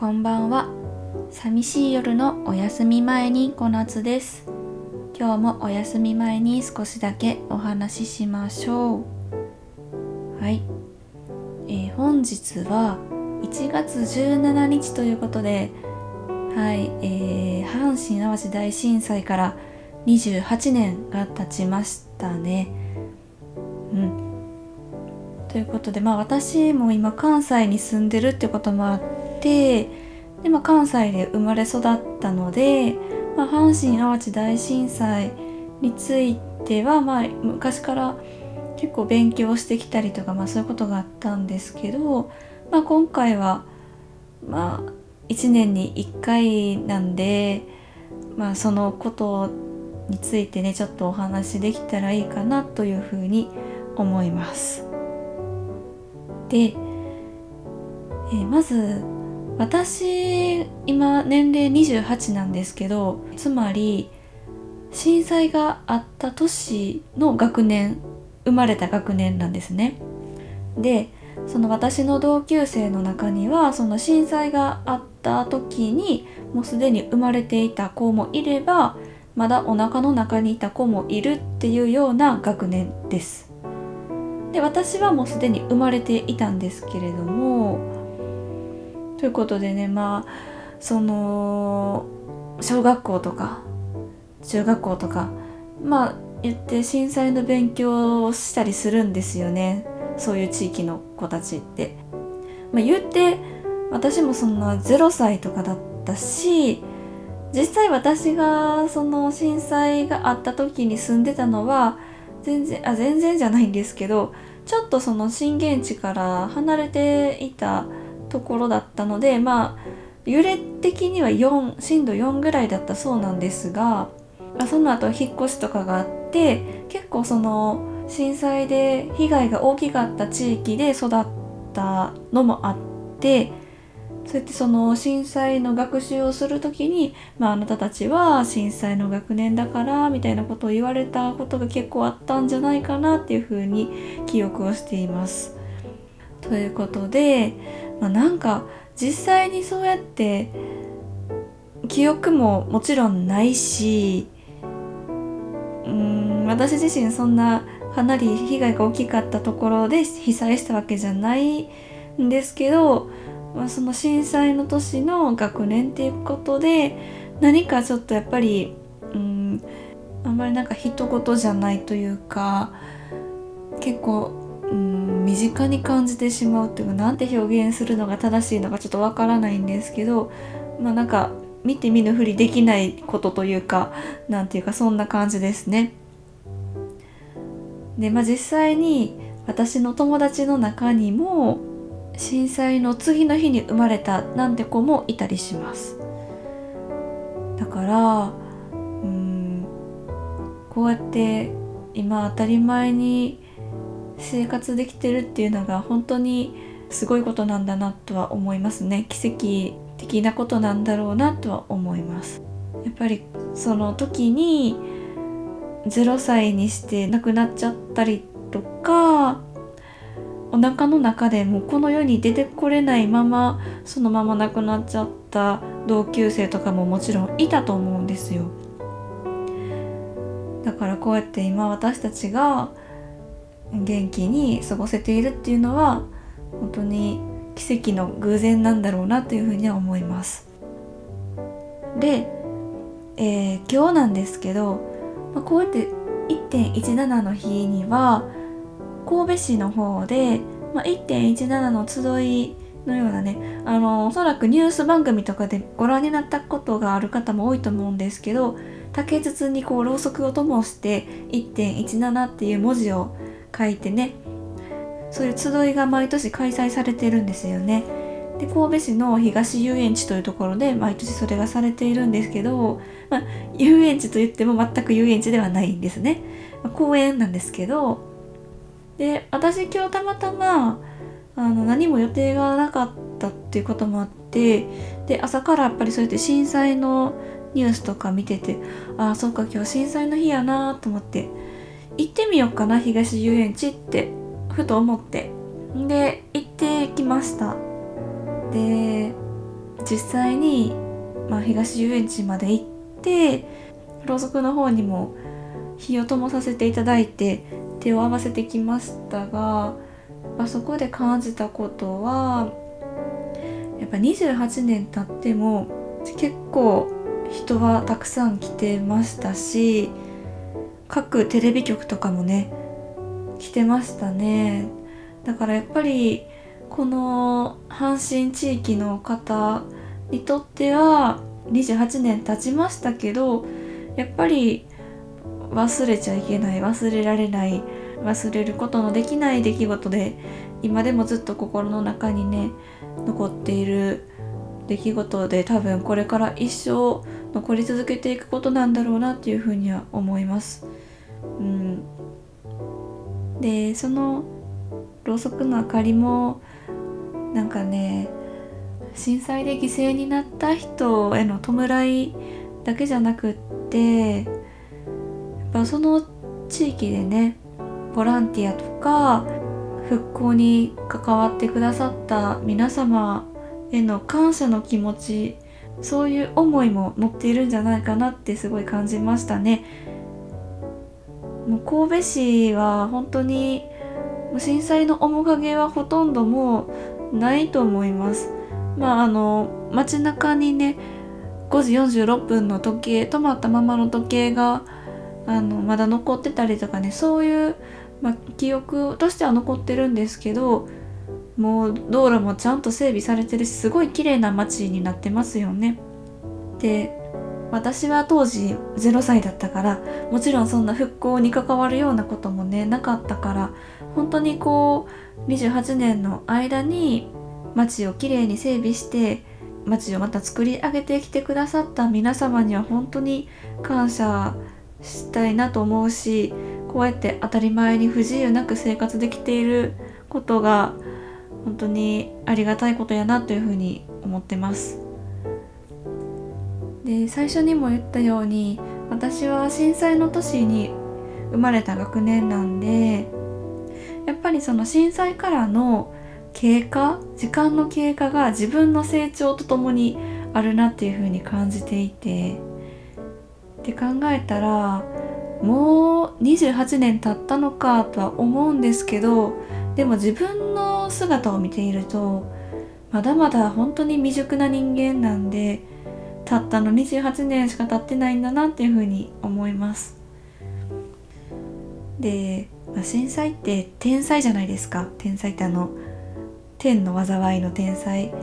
こんばんは。寂しい夜のお休み前に小夏です。今日もお休み前に少しだけお話ししましょう。はい、えー、本日は1月17日ということではい、えー、阪神・淡路大震災から28年が経ちましたね。うん。ということでまあ私も今関西に住んでるってこともあってで、まあ、関西で生まれ育ったので、まあ、阪神・淡路大震災については、まあ、昔から結構勉強してきたりとか、まあ、そういうことがあったんですけど、まあ、今回はまあ1年に1回なんで、まあ、そのことについてねちょっとお話できたらいいかなというふうに思います。で、え、まず私今年齢28なんですけどつまり震災があった年の学年生まれた学年なんですね。でその私の同級生の中にはその震災があった時にもうすでに生まれていた子もいればまだお腹の中にいた子もいるっていうような学年です。で私はもうすでに生まれていたんですけれどもということでねまあその小学校とか中学校とかまあ言って震災の勉強をしたりするんですよねそういう地域の子たちって。まあ、言って私もそんな0歳とかだったし実際私がその震災があった時に住んでたのは全然あ全然じゃないんですけどちょっとその震源地から離れていたところだったのでまあ揺れ的には4震度4ぐらいだったそうなんですがまその後引っ越しとかがあって結構その震災で被害が大きかった地域で育ったのもあってそうやってその震災の学習をする時に、まあ、あなたたちは震災の学年だからみたいなことを言われたことが結構あったんじゃないかなっていうふうに記憶をしています。ということで、まあ、なんか実際にそうやって記憶ももちろんないしうん私自身そんなかなり被害が大きかったところで被災したわけじゃないんですけどまあ、その震災の年の学年っていうことで何かちょっとやっぱりうんあんまりなんか一言じゃないというか結構うん身近に感じてしまうっていうか何て表現するのが正しいのかちょっとわからないんですけどまあなんか見て見ぬふりできないことというか何ていうかそんな感じですね。でまあ実際に私の友達の中にも震災の次の日に生まれたなんて子もいたりしますだからうんこうやって今当たり前に生活できてるっていうのが本当にすごいことなんだなとは思いますね。奇跡的なことなんだろうなとは思います。やっぱりその時に0歳にして亡くなっちゃったりとかお腹の中でもこの世に出てこれないままそのまま亡くなっちゃった同級生とかももちろんいたと思うんですよ。だからこうやって今私たちが元気に過ごせているっていうのは本当に奇跡の偶然なんだろうなというふうには思います。で、えー、今日なんですけど、まあ、こうやって1.17の日には神戸市の方で、まあ、1.17の集いのようなねあのおそらくニュース番組とかでご覧になったことがある方も多いと思うんですけど竹筒にこうろうそくを灯して1.17っていう文字を書いてねそういう集いが毎年開催されてるんですよね。で神戸市の東遊園地というところで毎年それがされているんですけど、まあ、遊園地といっても全く遊園地ではないんですね。まあ、公園なんですけどで私今日たまたまあの何も予定がなかったっていうこともあってで朝からやっぱりそうやって震災のニュースとか見ててああそうか今日震災の日やなと思って行ってみようかな東遊園地ってふと思って。で行ってきました。で実際に、まあ、東遊園地まで行ってろうそくの方にも火を灯させていただいて手を合わせてきましたが、まあ、そこで感じたことはやっぱ28年経っても結構人はたくさん来てましたし各テレビ局とかもね来てましたねだからやっぱりこの阪神地域の方にとっては28年経ちましたけどやっぱり忘れちゃいけない忘れられない忘れることのできない出来事で今でもずっと心の中にね残っている出来事で多分これから一生残り続けていくことなんだろうなっていうふうには思います。うん、でそのろうそくの明かりもなんかね震災で犠牲になった人への弔いだけじゃなくってやっぱその地域でねボランティアとか復興に関わってくださった皆様への感謝の気持ちそういう思いも乗っているんじゃないかなってすごい感じましたね。もう神戸市は本当に震災の面影はほとんどもうないと思います。まああの街中にね5時46分の時計止まったままの時計があのまだ残ってたりとかねそういう、ま、記憶としては残ってるんですけどもう道路もちゃんと整備されてるしすごい綺麗な街になってますよね。で私は当時0歳だったからもちろんそんな復興に関わるようなこともねなかったから本当にこう28年の間に街をきれいに整備して街をまた作り上げてきてくださった皆様には本当に感謝したいなと思うしこうやって当たり前に不自由なく生活できていることが本当にありがたいことやなというふうに思ってます。で最初にも言ったように私は震災の年に生まれた学年なんでやっぱりその震災からの経過時間の経過が自分の成長とともにあるなっていうふうに感じていてって考えたらもう28年経ったのかとは思うんですけどでも自分の姿を見ているとまだまだ本当に未熟な人間なんでたったの28年しか経ってないんだなっていうふうに思います。で、まあ、震災って天才じゃないですか。天才ってあの天の災いの天才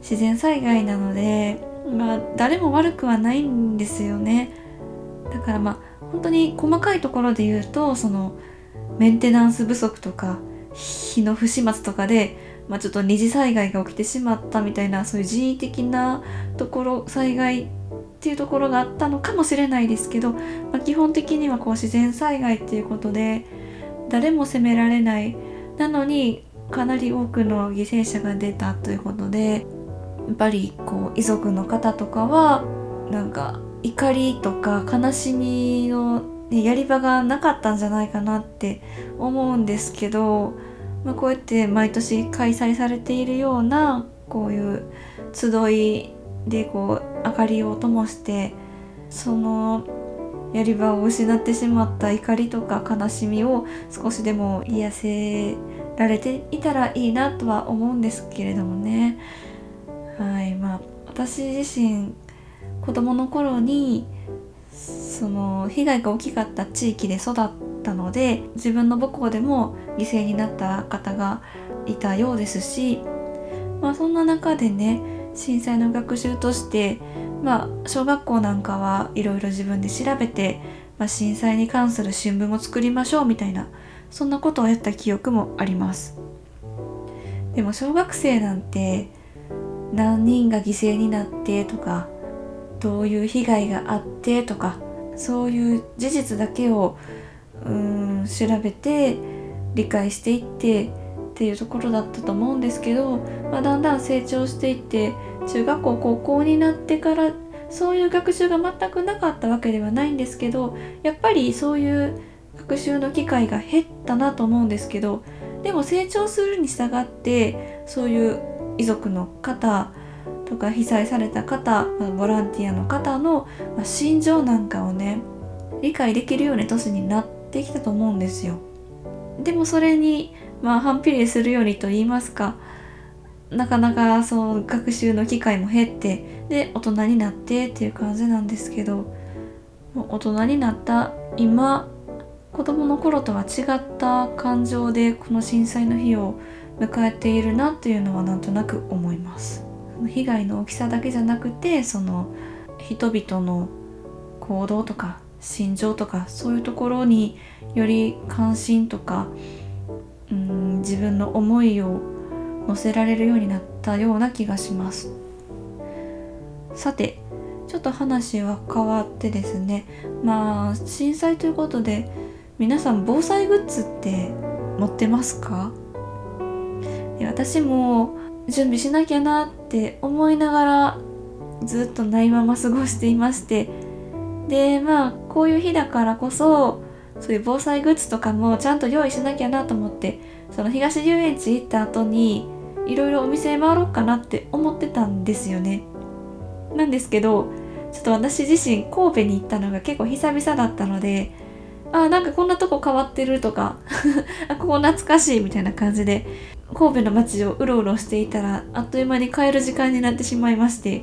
自然災害なのでまあ誰も悪くはないんですよね。だからまあ本当に細かいところで言うとそのメンテナンス不足とか日の不始末とかで、まあ、ちょっと二次災害が起きてしまったみたいなそういう人為的なところ災害っていうところがあったのかもしれないですけど、まあ、基本的にはこう自然災害っていうことで誰も責められない。なのにかなり多くの犠牲者が出たということでやっぱりこう遺族の方とかはなんか怒りとか悲しみのね、やり場がなかったんじゃないかなって思うんですけど、まあ、こうやって毎年開催されているようなこういう集いでこう明かりを灯してそのやり場を失ってしまった怒りとか悲しみを少しでも癒せられていたらいいなとは思うんですけれどもね。はいまあ私自身子供の頃にその被害が大きかった地域で育ったので自分の母校でも犠牲になった方がいたようですし、まあ、そんな中でね震災の学習として、まあ、小学校なんかはいろいろ自分で調べて、まあ、震災に関する新聞を作りましょうみたいなそんなことをやった記憶もあります。でも小学生なんて何人が犠牲になってとかどういう被害があってとかそういう事実だけをうん調べて理解していってっていうところだったと思うんですけど、まあ、だんだん成長していって中学校高校になってからそういう学習が全くなかったわけではないんですけどやっぱりそういう学習の機会が減ったなと思うんですけどでも成長するに従ってそういう遺族の方とか被災された方ボランティアの方の心情なんかをね理解できるような年になってきたと思うんですよ。でもそれにまあ反比例するようにと言いますかなかなかそう学習の機会も減ってで大人になってっていう感じなんですけど大人になった今子供の頃とは違った感情でこの震災の日を迎えているなっていうのはなんとなく思います被害の大きさだけじゃなくてその人々の行動とか心情とかそういうところにより関心とかうん自分の思いを乗せられるようになったような気がします。さてちょっと話は変わってですね。まあ震災ということで皆さん防災グッズって持ってますか？私も準備しなきゃなって思いながらずっとないまま過ごしていましてでまあこういう日だからこそそういう防災グッズとかもちゃんと用意しなきゃなと思ってその東遊園地行った後にいろいろお店回ろうかなって思ってたんですよね。なんですけどちょっと私自身神戸に行ったのが結構久々だったのであなんかこんなとこ変わってるとか あここ懐かしいみたいな感じで神戸の街をうろうろしていたらあっという間に帰る時間になってしまいまして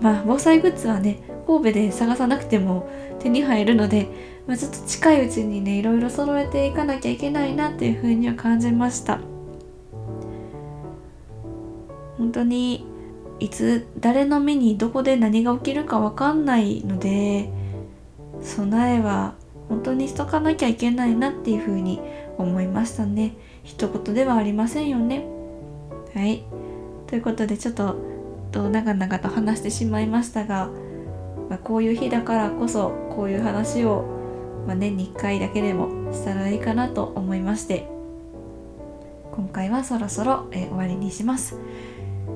まあ防災グッズはね神戸で探さなくても手に入るので、まあ、ちょっと近いうちにねいろいろ揃えていかなきゃいけないなっていうふうには感じました。本当にいつ誰の目にどこで何が起きるか分かんないので備えは本当にしとかなきゃいけないなっていうふうに思いましたね。一言ではありませんよね。はい。ということでちょっと長々と話してしまいましたが、まあ、こういう日だからこそこういう話を、まあ、年に1回だけでもしたらいいかなと思いまして今回はそろそろ、え終わりにします。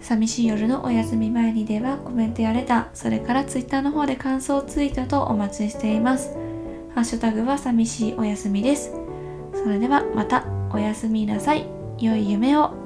寂しい夜のお休み前にではコメントやレターそれから Twitter の方で感想ツイートとお待ちしています。ハッシュタグは寂しいお休みです。それではまたおやすみなさい。良い夢を。